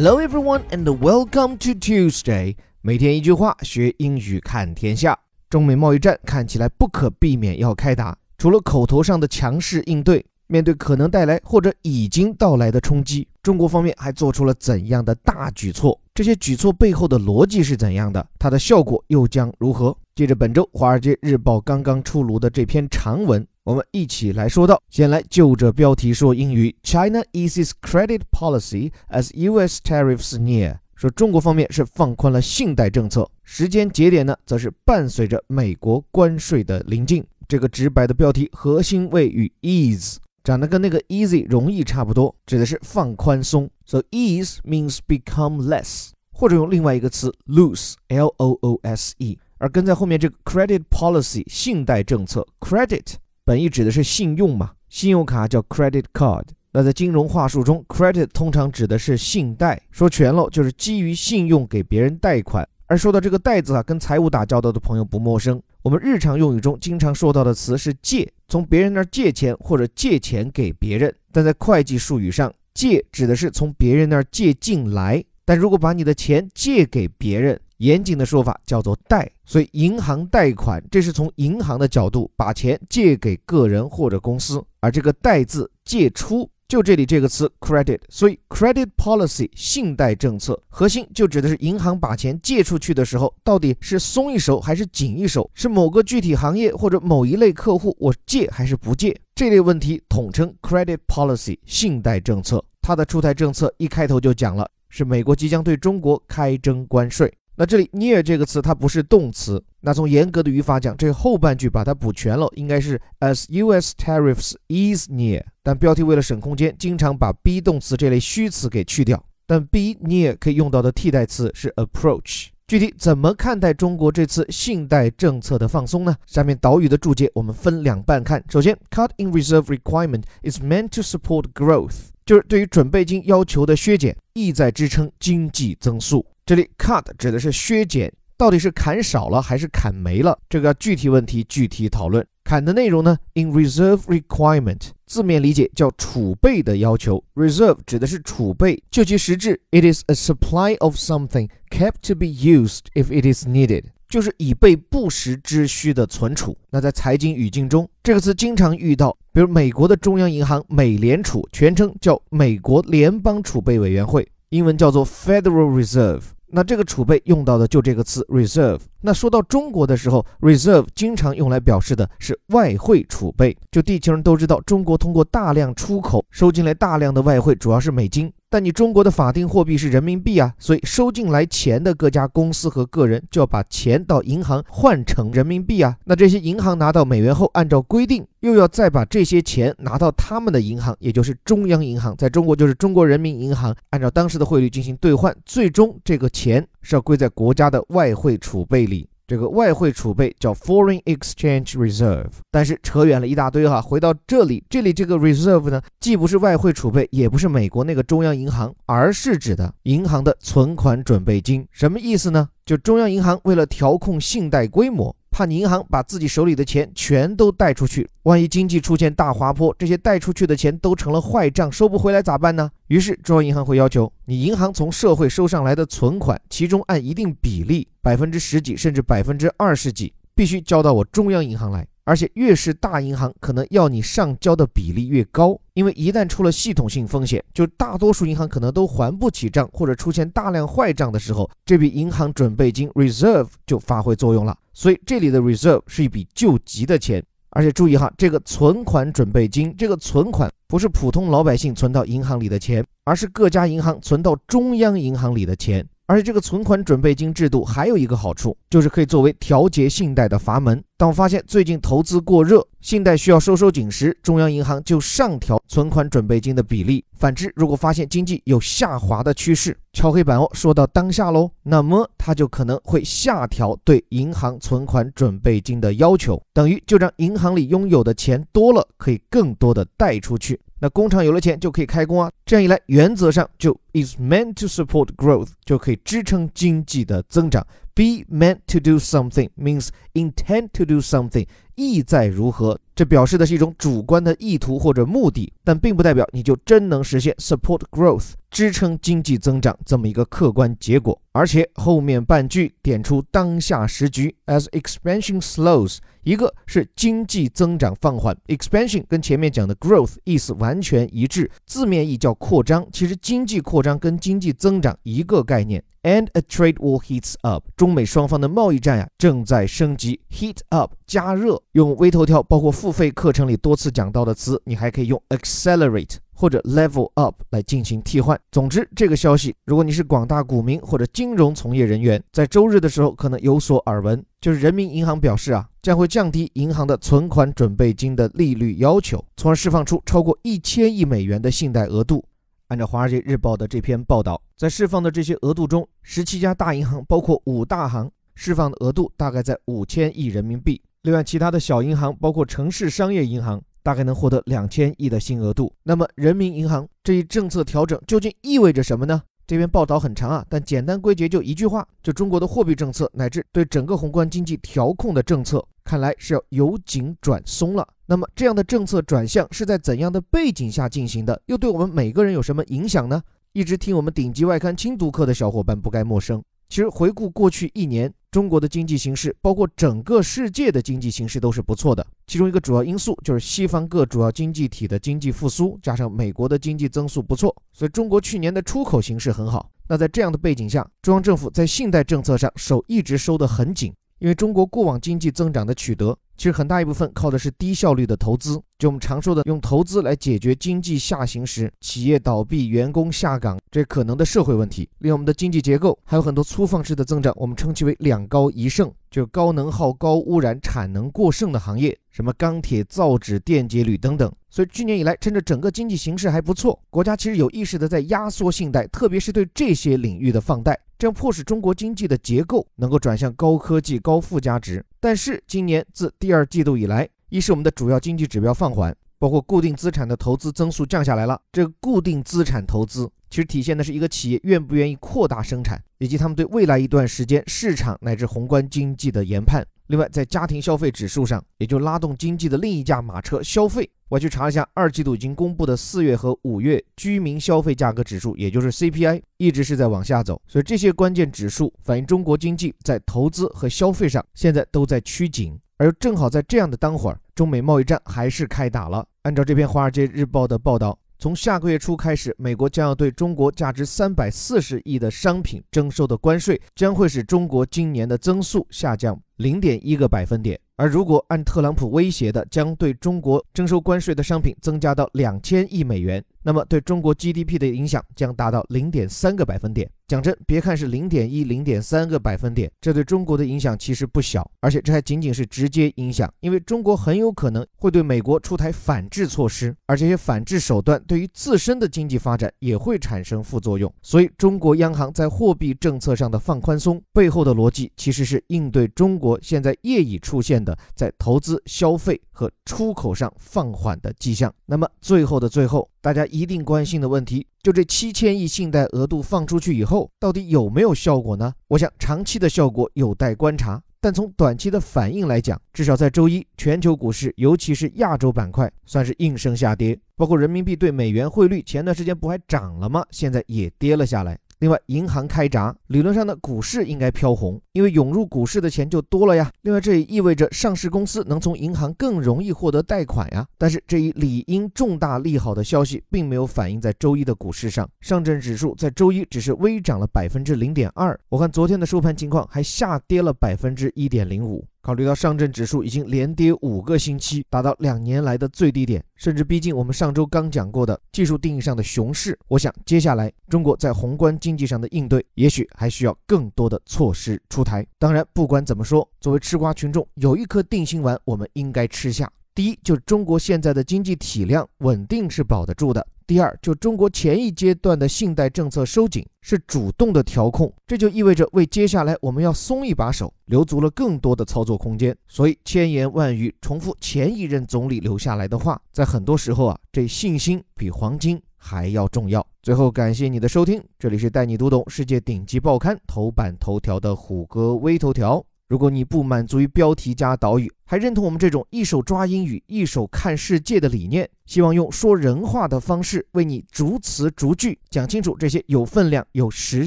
Hello everyone and welcome to Tuesday。每天一句话，学英语看天下。中美贸易战看起来不可避免要开打，除了口头上的强势应对，面对可能带来或者已经到来的冲击，中国方面还做出了怎样的大举措？这些举措背后的逻辑是怎样的？它的效果又将如何？接着本周《华尔街日报》刚刚出炉的这篇长文。我们一起来说到，先来就着标题说英语：China eases credit policy as U.S. tariffs near。说中国方面是放宽了信贷政策，时间节点呢，则是伴随着美国关税的临近。这个直白的标题核心谓语 ease，长得跟那个 easy 容易差不多，指的是放宽松。So ease means become less，或者用另外一个词 loose，L-O-O-S-E。而跟在后面这个 credit policy 信贷政策 credit。本意指的是信用嘛，信用卡叫 credit card。那在金融话术中，credit 通常指的是信贷，说全了就是基于信用给别人贷款。而说到这个贷字啊，跟财务打交道的朋友不陌生。我们日常用语中经常说到的词是借，从别人那儿借钱或者借钱给别人。但在会计术语上，借指的是从别人那儿借进来。但如果把你的钱借给别人，严谨的说法叫做贷，所以银行贷款，这是从银行的角度把钱借给个人或者公司，而这个贷字借出，就这里这个词 credit，所以 credit policy 信贷政策核心就指的是银行把钱借出去的时候，到底是松一手还是紧一手，是某个具体行业或者某一类客户我借还是不借，这类问题统称 credit policy 信贷政策。它的出台政策一开头就讲了，是美国即将对中国开征关税。那这里 near 这个词它不是动词，那从严格的语法讲，这后半句把它补全了，应该是 as U.S. tariffs is near。但标题为了省空间，经常把 be 动词这类虚词给去掉。但 be near 可以用到的替代词是 approach。具体怎么看待中国这次信贷政策的放松呢？下面导语的注解我们分两半看。首先，cut in reserve requirement is meant to support growth，就是对于准备金要求的削减，意在支撑经济增速。这里 cut 指的是削减，到底是砍少了还是砍没了？这个具体问题具体讨论。砍的内容呢？In reserve requirement，字面理解叫储备的要求。Reserve 指的是储备，就其实质，it is a supply of something kept to be used if it is needed，就是以备不时之需的存储。那在财经语境中，这个词经常遇到，比如美国的中央银行美联储，全称叫美国联邦储备委员会，英文叫做 Federal Reserve。那这个储备用到的就这个词 reserve。那说到中国的时候，reserve 经常用来表示的是外汇储备。就地球人都知道，中国通过大量出口收进来大量的外汇，主要是美金。但你中国的法定货币是人民币啊，所以收进来钱的各家公司和个人就要把钱到银行换成人民币啊。那这些银行拿到美元后，按照规定又要再把这些钱拿到他们的银行，也就是中央银行，在中国就是中国人民银行，按照当时的汇率进行兑换。最终这个钱是要归在国家的外汇储备里。这个外汇储备叫 foreign exchange reserve，但是扯远了一大堆哈。回到这里，这里这个 reserve 呢，既不是外汇储备，也不是美国那个中央银行，而是指的银行的存款准备金。什么意思呢？就中央银行为了调控信贷规模。怕你银行把自己手里的钱全都贷出去，万一经济出现大滑坡，这些贷出去的钱都成了坏账，收不回来咋办呢？于是中央银行会要求你银行从社会收上来的存款，其中按一定比例，百分之十几甚至百分之二十几，必须交到我中央银行来。而且越是大银行，可能要你上交的比例越高，因为一旦出了系统性风险，就大多数银行可能都还不起账，或者出现大量坏账的时候，这笔银行准备金 reserve 就发挥作用了。所以这里的 reserve 是一笔救急的钱。而且注意哈，这个存款准备金，这个存款不是普通老百姓存到银行里的钱，而是各家银行存到中央银行里的钱。而且这个存款准备金制度还有一个好处，就是可以作为调节信贷的阀门。当发现最近投资过热，信贷需要收收紧时，中央银行就上调存款准备金的比例。反之，如果发现经济有下滑的趋势，敲黑板哦，说到当下喽，那么它就可能会下调对银行存款准备金的要求，等于就让银行里拥有的钱多了，可以更多的贷出去。那工厂有了钱就可以开工啊，这样一来，原则上就 is meant to support growth，就可以支撑经济的增长。Be meant to do something means intend to do something，意在如何？这表示的是一种主观的意图或者目的，但并不代表你就真能实现 support growth，支撑经济增长这么一个客观结果。而且后面半句点出当下时局，as expansion slows，一个是经济增长放缓，expansion 跟前面讲的 growth 意思完全一致，字面意叫扩张，其实经济扩张跟经济增长一个概念。And a trade war heats up，中美双方的贸易战呀正在升级，heat up 加热，用微头条包括付费课程里多次讲到的词，你还可以用 accelerate。或者 level up 来进行替换。总之，这个消息，如果你是广大股民或者金融从业人员，在周日的时候可能有所耳闻，就是人民银行表示啊，将会降低银行的存款准备金的利率要求，从而释放出超过一千亿美元的信贷额度。按照《华尔街日报》的这篇报道，在释放的这些额度中，十七家大银行，包括五大行，释放的额度大概在五千亿人民币。另外，其他的小银行，包括城市商业银行。大概能获得两千亿的新额度。那么，人民银行这一政策调整究竟意味着什么呢？这篇报道很长啊，但简单归结就一句话：就中国的货币政策乃至对整个宏观经济调控的政策，看来是要由紧转松了。那么，这样的政策转向是在怎样的背景下进行的？又对我们每个人有什么影响呢？一直听我们顶级外刊精读课的小伙伴不该陌生。其实回顾过去一年，中国的经济形势，包括整个世界的经济形势都是不错的。其中一个主要因素就是西方各主要经济体的经济复苏，加上美国的经济增速不错，所以中国去年的出口形势很好。那在这样的背景下，中央政府在信贷政策上手一直收得很紧，因为中国过往经济增长的取得。其实很大一部分靠的是低效率的投资，就我们常说的用投资来解决经济下行时企业倒闭、员工下岗这可能的社会问题。另外，我们的经济结构还有很多粗放式的增长，我们称其为“两高一剩”，就高能耗、高污染、产能过剩的行业，什么钢铁、造纸、电解铝等等。所以去年以来，趁着整个经济形势还不错，国家其实有意识的在压缩信贷，特别是对这些领域的放贷，这样迫使中国经济的结构能够转向高科技、高附加值。但是今年自第二季度以来，一是我们的主要经济指标放缓，包括固定资产的投资增速降下来了。这个固定资产投资其实体现的是一个企业愿不愿意扩大生产，以及他们对未来一段时间市场乃至宏观经济的研判。另外，在家庭消费指数上，也就拉动经济的另一架马车——消费。我去查了一下，二季度已经公布的四月和五月居民消费价格指数，也就是 CPI，一直是在往下走。所以这些关键指数反映中国经济在投资和消费上现在都在趋紧。而正好在这样的当会儿，中美贸易战还是开打了。按照这篇《华尔街日报》的报道，从下个月初开始，美国将要对中国价值三百四十亿的商品征收的关税，将会使中国今年的增速下降零点一个百分点。而如果按特朗普威胁的，将对中国征收关税的商品增加到两千亿美元，那么对中国 GDP 的影响将达到零点三个百分点。讲真，别看是零点一、零点三个百分点，这对中国的影响其实不小。而且这还仅仅是直接影响，因为中国很有可能会对美国出台反制措施，而这些反制手段对于自身的经济发展也会产生副作用。所以，中国央行在货币政策上的放宽松背后的逻辑，其实是应对中国现在业已出现的。在投资、消费和出口上放缓的迹象。那么最后的最后，大家一定关心的问题，就这七千亿信贷额度放出去以后，到底有没有效果呢？我想长期的效果有待观察，但从短期的反应来讲，至少在周一，全球股市，尤其是亚洲板块，算是应声下跌。包括人民币对美元汇率，前段时间不还涨了吗？现在也跌了下来。另外，银行开闸，理论上呢，股市应该飘红，因为涌入股市的钱就多了呀。另外，这也意味着上市公司能从银行更容易获得贷款呀。但是，这一理应重大利好的消息，并没有反映在周一的股市上。上证指数在周一只是微涨了百分之零点二，我看昨天的收盘情况还下跌了百分之一点零五。考虑到上证指数已经连跌五个星期，达到两年来的最低点，甚至逼近我们上周刚讲过的技术定义上的熊市。我想，接下来中国在宏观经济上的应对，也许还需要更多的措施出台。当然，不管怎么说，作为吃瓜群众，有一颗定心丸，我们应该吃下。第一，就中国现在的经济体量稳定是保得住的。第二，就中国前一阶段的信贷政策收紧是主动的调控，这就意味着为接下来我们要松一把手留足了更多的操作空间。所以千言万语重复前一任总理留下来的话，在很多时候啊，这信心比黄金还要重要。最后感谢你的收听，这里是带你读懂世界顶级报刊头版头条的虎哥微头条。如果你不满足于标题加导语，还认同我们这种一手抓英语、一手看世界的理念，希望用说人话的方式为你逐词逐句讲清楚这些有分量、有时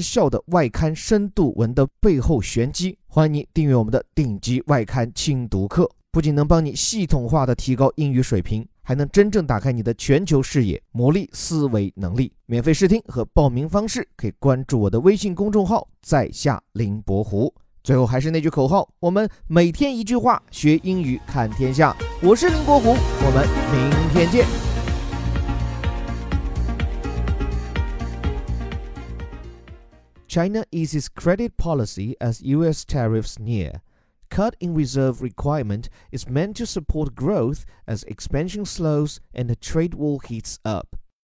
效的外刊深度文的背后玄机。欢迎你订阅我们的顶级外刊精读课，不仅能帮你系统化的提高英语水平，还能真正打开你的全球视野，磨砺思维能力。免费试听和报名方式可以关注我的微信公众号“在下林伯湖”。最后还是那句口号，我们每天一句话，学英语看天下。我是林伯虎，我们明天见。China eases credit policy as U.S. tariffs near. Cut in reserve requirement is meant to support growth as expansion slows and the trade war heats up.